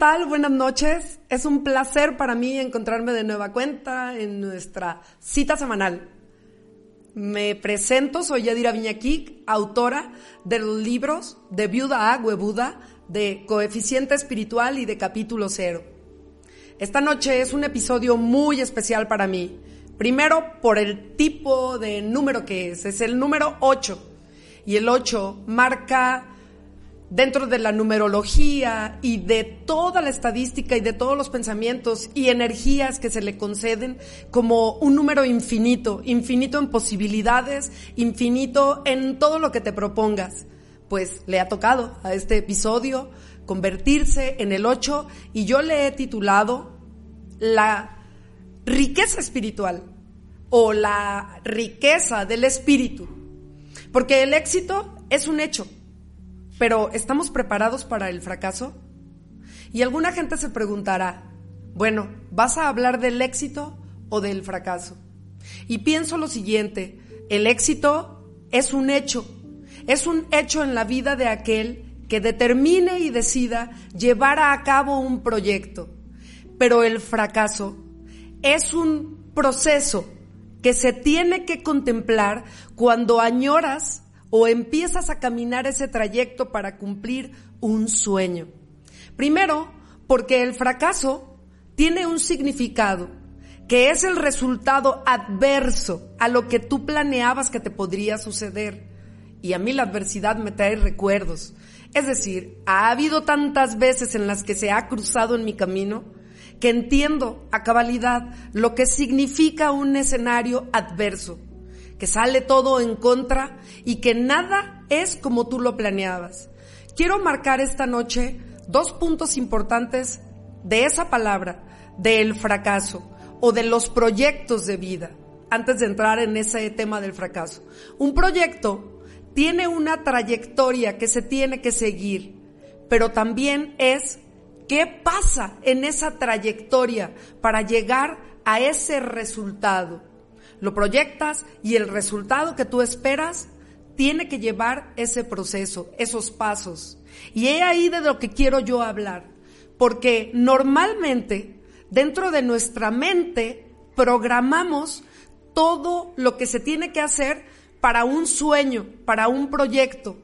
Tal? Buenas noches. Es un placer para mí encontrarme de nueva cuenta en nuestra cita semanal. Me presento, soy Yadira Viñaquic, autora de los libros de Viuda a Huevuda, de Coeficiente Espiritual y de Capítulo Cero. Esta noche es un episodio muy especial para mí. Primero, por el tipo de número que es. Es el número 8. Y el 8 marca dentro de la numerología y de toda la estadística y de todos los pensamientos y energías que se le conceden como un número infinito, infinito en posibilidades, infinito en todo lo que te propongas. Pues le ha tocado a este episodio convertirse en el 8 y yo le he titulado la riqueza espiritual o la riqueza del espíritu. Porque el éxito es un hecho pero ¿estamos preparados para el fracaso? Y alguna gente se preguntará, bueno, ¿vas a hablar del éxito o del fracaso? Y pienso lo siguiente, el éxito es un hecho, es un hecho en la vida de aquel que determine y decida llevar a cabo un proyecto. Pero el fracaso es un proceso que se tiene que contemplar cuando añoras o empiezas a caminar ese trayecto para cumplir un sueño. Primero, porque el fracaso tiene un significado, que es el resultado adverso a lo que tú planeabas que te podría suceder. Y a mí la adversidad me trae recuerdos. Es decir, ha habido tantas veces en las que se ha cruzado en mi camino que entiendo a cabalidad lo que significa un escenario adverso que sale todo en contra y que nada es como tú lo planeabas. Quiero marcar esta noche dos puntos importantes de esa palabra, del fracaso o de los proyectos de vida, antes de entrar en ese tema del fracaso. Un proyecto tiene una trayectoria que se tiene que seguir, pero también es qué pasa en esa trayectoria para llegar a ese resultado lo proyectas y el resultado que tú esperas tiene que llevar ese proceso, esos pasos. Y he ahí de lo que quiero yo hablar, porque normalmente dentro de nuestra mente programamos todo lo que se tiene que hacer para un sueño, para un proyecto.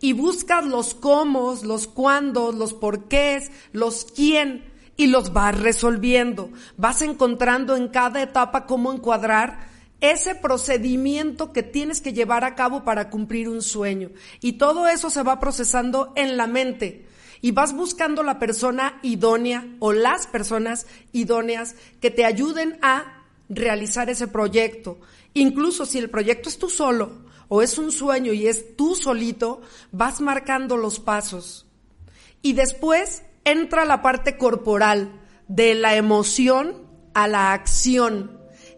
Y buscas los cómo, los cuándo, los porqués, los quién, y los vas resolviendo. Vas encontrando en cada etapa cómo encuadrar ese procedimiento que tienes que llevar a cabo para cumplir un sueño. Y todo eso se va procesando en la mente. Y vas buscando la persona idónea o las personas idóneas que te ayuden a realizar ese proyecto. Incluso si el proyecto es tú solo o es un sueño y es tú solito, vas marcando los pasos. Y después entra la parte corporal, de la emoción a la acción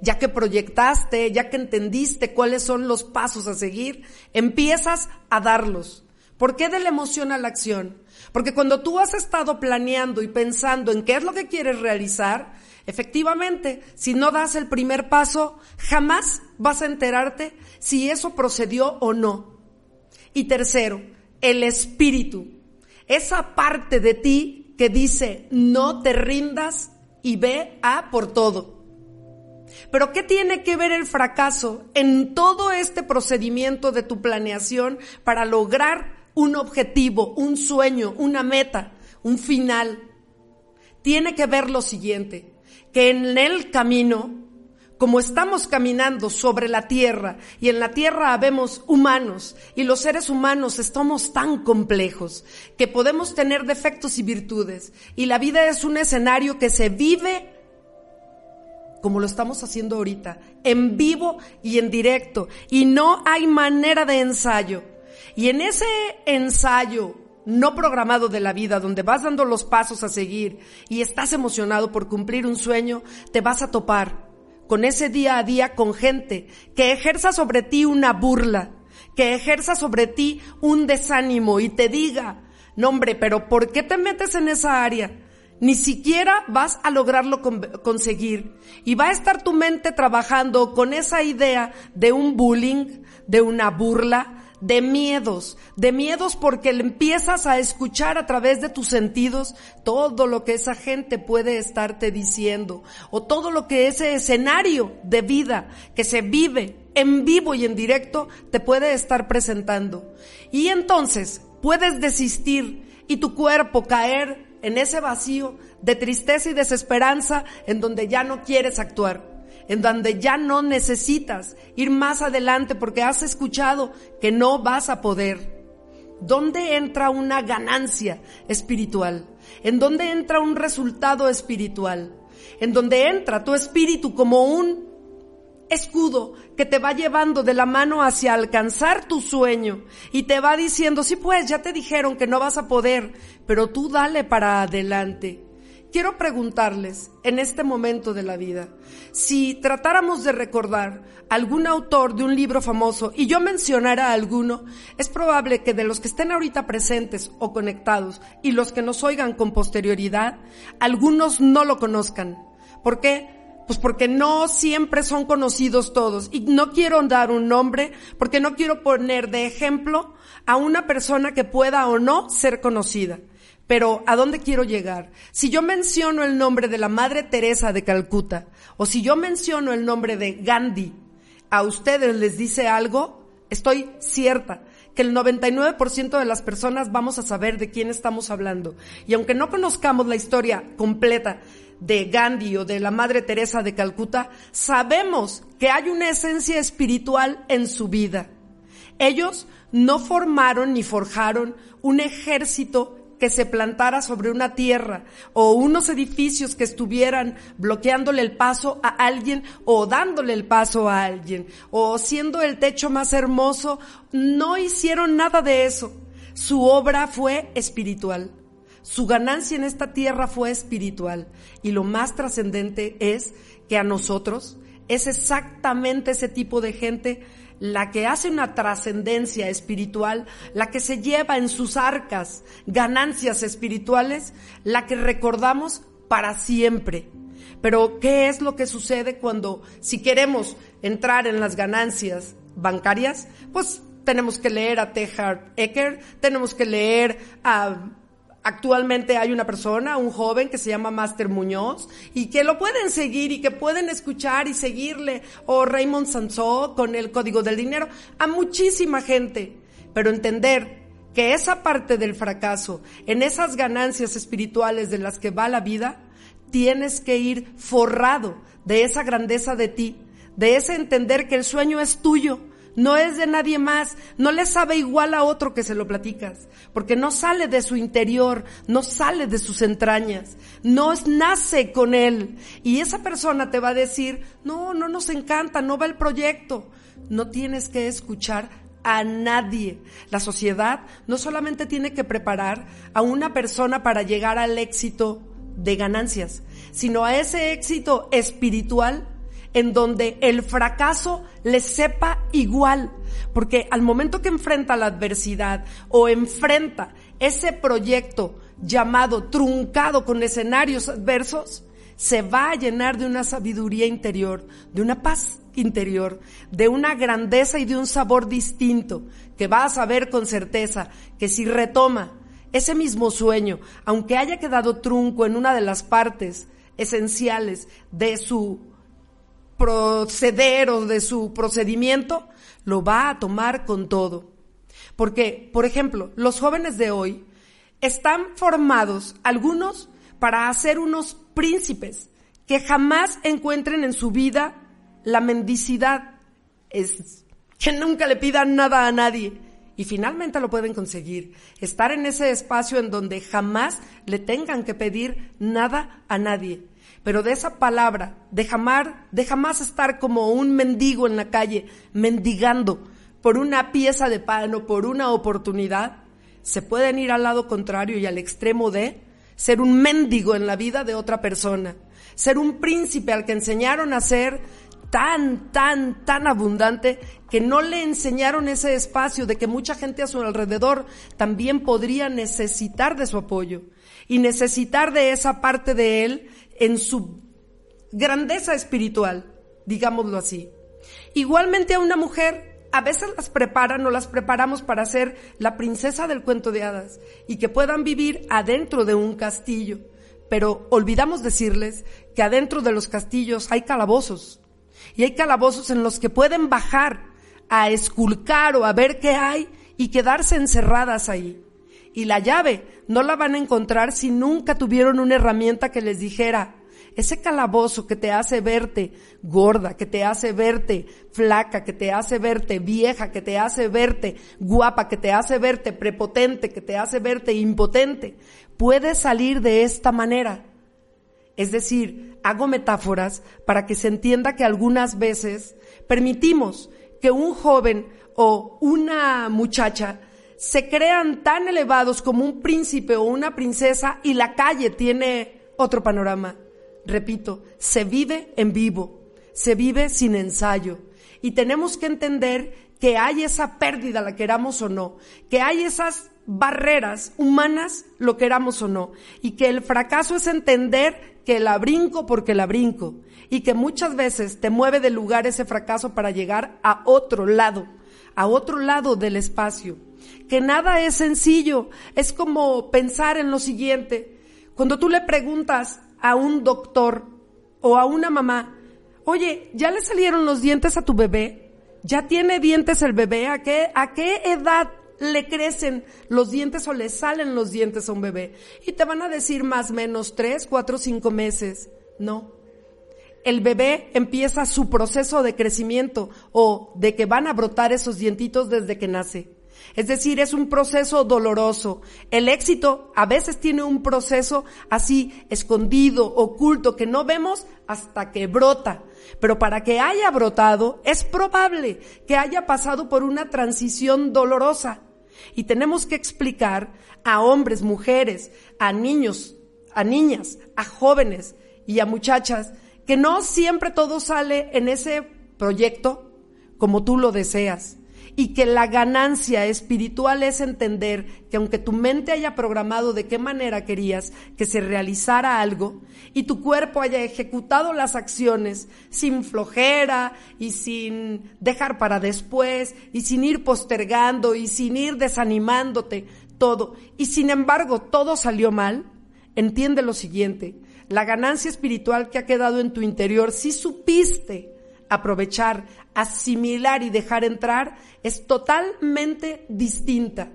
ya que proyectaste, ya que entendiste cuáles son los pasos a seguir, empiezas a darlos. ¿Por qué de la emoción a la acción? Porque cuando tú has estado planeando y pensando en qué es lo que quieres realizar, efectivamente, si no das el primer paso, jamás vas a enterarte si eso procedió o no. Y tercero, el espíritu. Esa parte de ti que dice, no te rindas y ve a por todo. Pero ¿qué tiene que ver el fracaso en todo este procedimiento de tu planeación para lograr un objetivo, un sueño, una meta, un final? tiene que ver lo siguiente, que en el camino, como estamos caminando sobre la tierra y en la tierra habemos humanos y los seres humanos estamos tan complejos que podemos tener defectos y virtudes y la vida es un escenario que se vive como lo estamos haciendo ahorita, en vivo y en directo y no hay manera de ensayo. Y en ese ensayo no programado de la vida, donde vas dando los pasos a seguir y estás emocionado por cumplir un sueño, te vas a topar con ese día a día con gente que ejerza sobre ti una burla, que ejerza sobre ti un desánimo y te diga, no hombre, pero ¿por qué te metes en esa área? Ni siquiera vas a lograrlo conseguir. Y va a estar tu mente trabajando con esa idea de un bullying, de una burla, de miedos, de miedos porque empiezas a escuchar a través de tus sentidos todo lo que esa gente puede estarte diciendo o todo lo que ese escenario de vida que se vive en vivo y en directo te puede estar presentando. Y entonces puedes desistir y tu cuerpo caer en ese vacío de tristeza y desesperanza en donde ya no quieres actuar en donde ya no necesitas ir más adelante porque has escuchado que no vas a poder. ¿Dónde entra una ganancia espiritual? ¿En dónde entra un resultado espiritual? En donde entra tu espíritu como un escudo que te va llevando de la mano hacia alcanzar tu sueño y te va diciendo, sí pues, ya te dijeron que no vas a poder, pero tú dale para adelante. Quiero preguntarles en este momento de la vida, si tratáramos de recordar algún autor de un libro famoso y yo mencionara alguno, es probable que de los que estén ahorita presentes o conectados y los que nos oigan con posterioridad, algunos no lo conozcan. ¿Por qué? Pues porque no siempre son conocidos todos. Y no quiero dar un nombre porque no quiero poner de ejemplo a una persona que pueda o no ser conocida. Pero ¿a dónde quiero llegar? Si yo menciono el nombre de la Madre Teresa de Calcuta o si yo menciono el nombre de Gandhi, ¿a ustedes les dice algo? Estoy cierta que el 99% de las personas vamos a saber de quién estamos hablando. Y aunque no conozcamos la historia completa de Gandhi o de la Madre Teresa de Calcuta, sabemos que hay una esencia espiritual en su vida. Ellos no formaron ni forjaron un ejército que se plantara sobre una tierra o unos edificios que estuvieran bloqueándole el paso a alguien o dándole el paso a alguien o siendo el techo más hermoso, no hicieron nada de eso. Su obra fue espiritual. Su ganancia en esta tierra fue espiritual. Y lo más trascendente es que a nosotros es exactamente ese tipo de gente la que hace una trascendencia espiritual, la que se lleva en sus arcas ganancias espirituales, la que recordamos para siempre. Pero, ¿qué es lo que sucede cuando, si queremos entrar en las ganancias bancarias, pues tenemos que leer a Tejar Ecker, tenemos que leer a Actualmente hay una persona, un joven que se llama Master Muñoz y que lo pueden seguir y que pueden escuchar y seguirle. O Raymond Sansó con el código del dinero. A muchísima gente, pero entender que esa parte del fracaso, en esas ganancias espirituales de las que va la vida, tienes que ir forrado de esa grandeza de ti, de ese entender que el sueño es tuyo, no es de nadie más, no le sabe igual a otro que se lo platicas, porque no sale de su interior, no sale de sus entrañas, no nace con él. Y esa persona te va a decir, no, no nos encanta, no va el proyecto. No tienes que escuchar a nadie. La sociedad no solamente tiene que preparar a una persona para llegar al éxito de ganancias, sino a ese éxito espiritual en donde el fracaso le sepa igual, porque al momento que enfrenta la adversidad o enfrenta ese proyecto llamado truncado con escenarios adversos, se va a llenar de una sabiduría interior, de una paz interior, de una grandeza y de un sabor distinto, que va a saber con certeza que si retoma ese mismo sueño, aunque haya quedado trunco en una de las partes esenciales de su proceder o de su procedimiento, lo va a tomar con todo. Porque, por ejemplo, los jóvenes de hoy están formados, algunos, para hacer unos príncipes que jamás encuentren en su vida la mendicidad. Es que nunca le pidan nada a nadie. Y finalmente lo pueden conseguir. Estar en ese espacio en donde jamás le tengan que pedir nada a nadie. Pero de esa palabra, de jamás, de jamás estar como un mendigo en la calle, mendigando por una pieza de pan o por una oportunidad, se pueden ir al lado contrario y al extremo de ser un mendigo en la vida de otra persona, ser un príncipe al que enseñaron a ser tan, tan, tan abundante que no le enseñaron ese espacio de que mucha gente a su alrededor también podría necesitar de su apoyo. Y necesitar de esa parte de él en su grandeza espiritual, digámoslo así. Igualmente a una mujer a veces las preparan o las preparamos para ser la princesa del cuento de hadas y que puedan vivir adentro de un castillo. Pero olvidamos decirles que adentro de los castillos hay calabozos y hay calabozos en los que pueden bajar a esculcar o a ver qué hay y quedarse encerradas ahí. Y la llave no la van a encontrar si nunca tuvieron una herramienta que les dijera, ese calabozo que te hace verte gorda, que te hace verte flaca, que te hace verte vieja, que te hace verte guapa, que te hace verte prepotente, que te hace verte impotente, puede salir de esta manera. Es decir, hago metáforas para que se entienda que algunas veces permitimos que un joven o una muchacha se crean tan elevados como un príncipe o una princesa y la calle tiene otro panorama. Repito, se vive en vivo, se vive sin ensayo. Y tenemos que entender que hay esa pérdida, la queramos o no, que hay esas barreras humanas, lo queramos o no, y que el fracaso es entender que la brinco porque la brinco, y que muchas veces te mueve de lugar ese fracaso para llegar a otro lado, a otro lado del espacio, que nada es sencillo, es como pensar en lo siguiente, cuando tú le preguntas a un doctor o a una mamá, oye, ¿ya le salieron los dientes a tu bebé? ¿Ya tiene dientes el bebé? ¿A qué, a qué edad le crecen los dientes o le salen los dientes a un bebé? Y te van a decir más o menos tres, cuatro, cinco meses. No. El bebé empieza su proceso de crecimiento o de que van a brotar esos dientitos desde que nace. Es decir, es un proceso doloroso. El éxito a veces tiene un proceso así escondido, oculto, que no vemos hasta que brota. Pero para que haya brotado, es probable que haya pasado por una transición dolorosa. Y tenemos que explicar a hombres, mujeres, a niños, a niñas, a jóvenes y a muchachas que no siempre todo sale en ese proyecto como tú lo deseas. Y que la ganancia espiritual es entender que aunque tu mente haya programado de qué manera querías que se realizara algo y tu cuerpo haya ejecutado las acciones sin flojera y sin dejar para después y sin ir postergando y sin ir desanimándote, todo, y sin embargo todo salió mal, entiende lo siguiente, la ganancia espiritual que ha quedado en tu interior, si supiste aprovechar, asimilar y dejar entrar es totalmente distinta.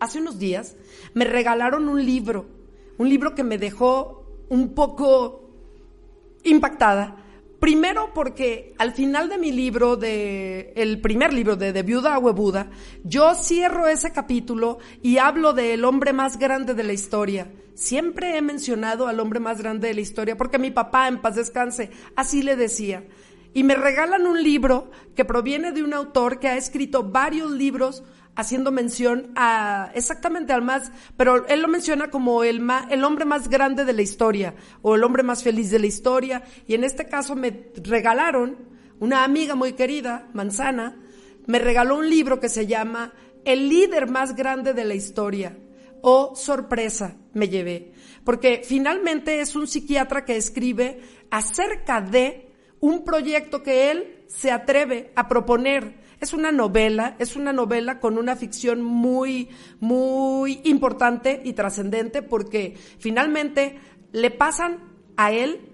Hace unos días me regalaron un libro, un libro que me dejó un poco impactada. Primero porque al final de mi libro, de el primer libro de De Viuda a Huevuda, yo cierro ese capítulo y hablo del hombre más grande de la historia. Siempre he mencionado al hombre más grande de la historia porque mi papá, en paz descanse, así le decía y me regalan un libro que proviene de un autor que ha escrito varios libros haciendo mención a exactamente al más, pero él lo menciona como el, el hombre más grande de la historia o el hombre más feliz de la historia y en este caso me regalaron una amiga muy querida, Manzana, me regaló un libro que se llama El líder más grande de la historia. Oh, sorpresa, me llevé. Porque finalmente es un psiquiatra que escribe acerca de un proyecto que él se atreve a proponer. Es una novela, es una novela con una ficción muy, muy importante y trascendente porque finalmente le pasan a él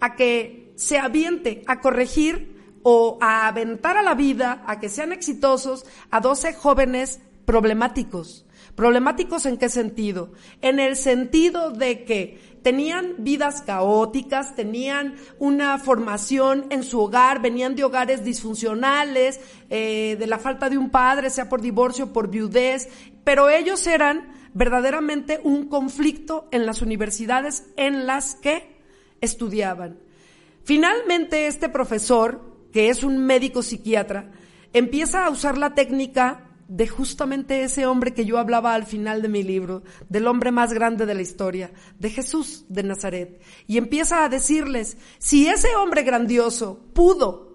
a que se aviente a corregir o a aventar a la vida, a que sean exitosos a 12 jóvenes problemáticos ¿Problemáticos en qué sentido? En el sentido de que tenían vidas caóticas, tenían una formación en su hogar, venían de hogares disfuncionales, eh, de la falta de un padre, sea por divorcio, por viudez, pero ellos eran verdaderamente un conflicto en las universidades en las que estudiaban. Finalmente, este profesor, que es un médico psiquiatra, empieza a usar la técnica de justamente ese hombre que yo hablaba al final de mi libro, del hombre más grande de la historia, de Jesús de Nazaret. Y empieza a decirles, si ese hombre grandioso pudo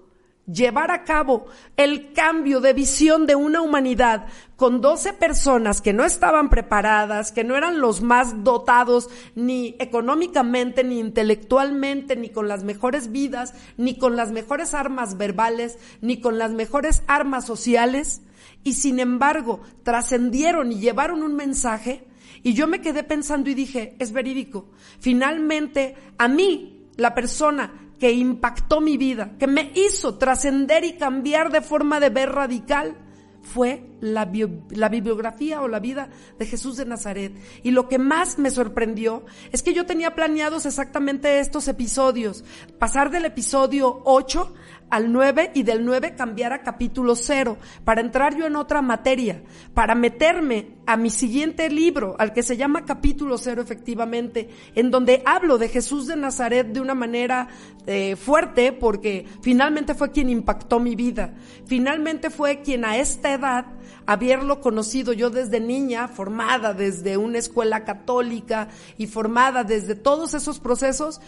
llevar a cabo el cambio de visión de una humanidad con 12 personas que no estaban preparadas, que no eran los más dotados ni económicamente, ni intelectualmente, ni con las mejores vidas, ni con las mejores armas verbales, ni con las mejores armas sociales, y sin embargo trascendieron y llevaron un mensaje, y yo me quedé pensando y dije, es verídico. Finalmente, a mí, la persona que impactó mi vida, que me hizo trascender y cambiar de forma de ver radical, fue la, la, bibliografía o la vida de Jesús de Nazaret. Y lo que más me sorprendió es que yo tenía planeados exactamente estos episodios, pasar del episodio 8 al 9 y del 9 cambiar a capítulo 0 para entrar yo en otra materia, para meterme a mi siguiente libro, al que se llama capítulo 0 efectivamente, en donde hablo de Jesús de Nazaret de una manera eh, fuerte porque finalmente fue quien impactó mi vida, finalmente fue quien a esta edad, haberlo conocido yo desde niña, formada desde una escuela católica y formada desde todos esos procesos,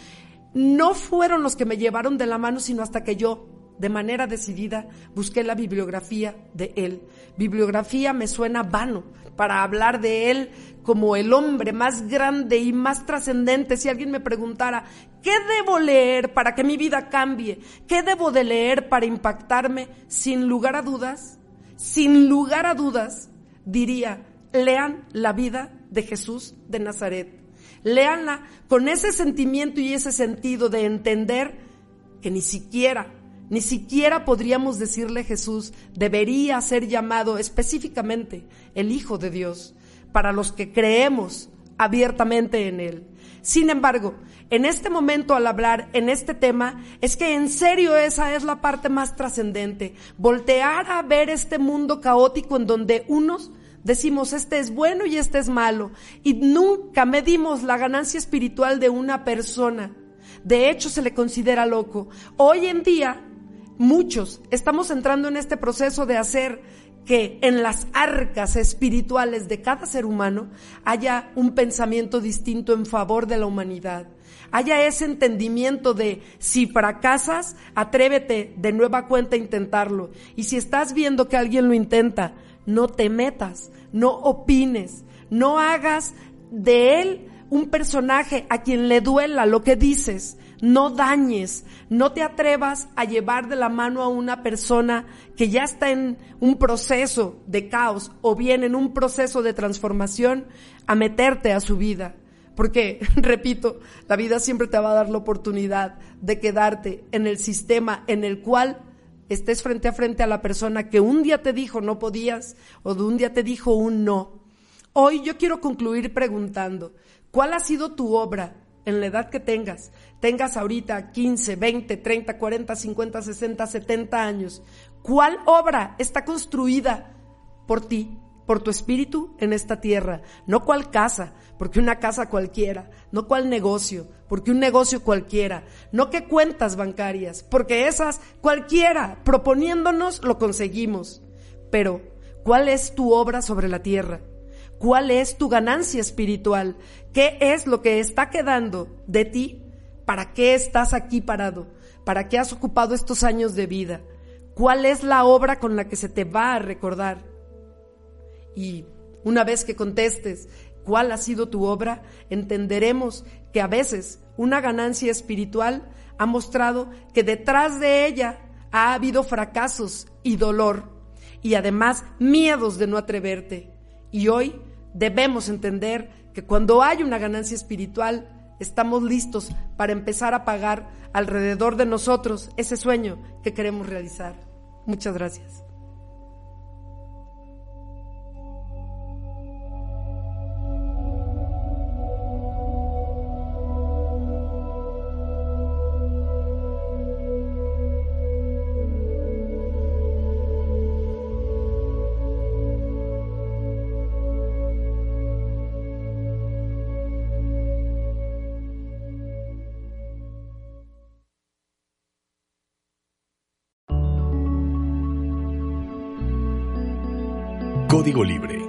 no fueron los que me llevaron de la mano, sino hasta que yo, de manera decidida, busqué la bibliografía de él. Bibliografía me suena vano para hablar de él como el hombre más grande y más trascendente. Si alguien me preguntara, ¿qué debo leer para que mi vida cambie? ¿Qué debo de leer para impactarme? Sin lugar a dudas, sin lugar a dudas, diría, lean la vida de Jesús de Nazaret Léanla con ese sentimiento y ese sentido de entender que ni siquiera, ni siquiera podríamos decirle Jesús debería ser llamado específicamente el Hijo de Dios para los que creemos abiertamente en Él. Sin embargo, en este momento al hablar en este tema, es que en serio esa es la parte más trascendente. Voltear a ver este mundo caótico en donde unos Decimos, este es bueno y este es malo. Y nunca medimos la ganancia espiritual de una persona. De hecho, se le considera loco. Hoy en día, muchos estamos entrando en este proceso de hacer que en las arcas espirituales de cada ser humano haya un pensamiento distinto en favor de la humanidad. Haya ese entendimiento de si fracasas, atrévete de nueva cuenta a intentarlo. Y si estás viendo que alguien lo intenta, no te metas, no opines, no hagas de él un personaje a quien le duela lo que dices, no dañes, no te atrevas a llevar de la mano a una persona que ya está en un proceso de caos o bien en un proceso de transformación a meterte a su vida. Porque, repito, la vida siempre te va a dar la oportunidad de quedarte en el sistema en el cual estés frente a frente a la persona que un día te dijo no podías o de un día te dijo un no. Hoy yo quiero concluir preguntando, ¿cuál ha sido tu obra en la edad que tengas? Tengas ahorita 15, 20, 30, 40, 50, 60, 70 años. ¿Cuál obra está construida por ti? por tu espíritu en esta tierra, no cual casa, porque una casa cualquiera, no cual negocio, porque un negocio cualquiera, no que cuentas bancarias, porque esas cualquiera, proponiéndonos lo conseguimos. Pero, ¿cuál es tu obra sobre la tierra? ¿Cuál es tu ganancia espiritual? ¿Qué es lo que está quedando de ti? ¿Para qué estás aquí parado? ¿Para qué has ocupado estos años de vida? ¿Cuál es la obra con la que se te va a recordar? Y una vez que contestes cuál ha sido tu obra, entenderemos que a veces una ganancia espiritual ha mostrado que detrás de ella ha habido fracasos y dolor y además miedos de no atreverte. Y hoy debemos entender que cuando hay una ganancia espiritual, estamos listos para empezar a pagar alrededor de nosotros ese sueño que queremos realizar. Muchas gracias. Código Libre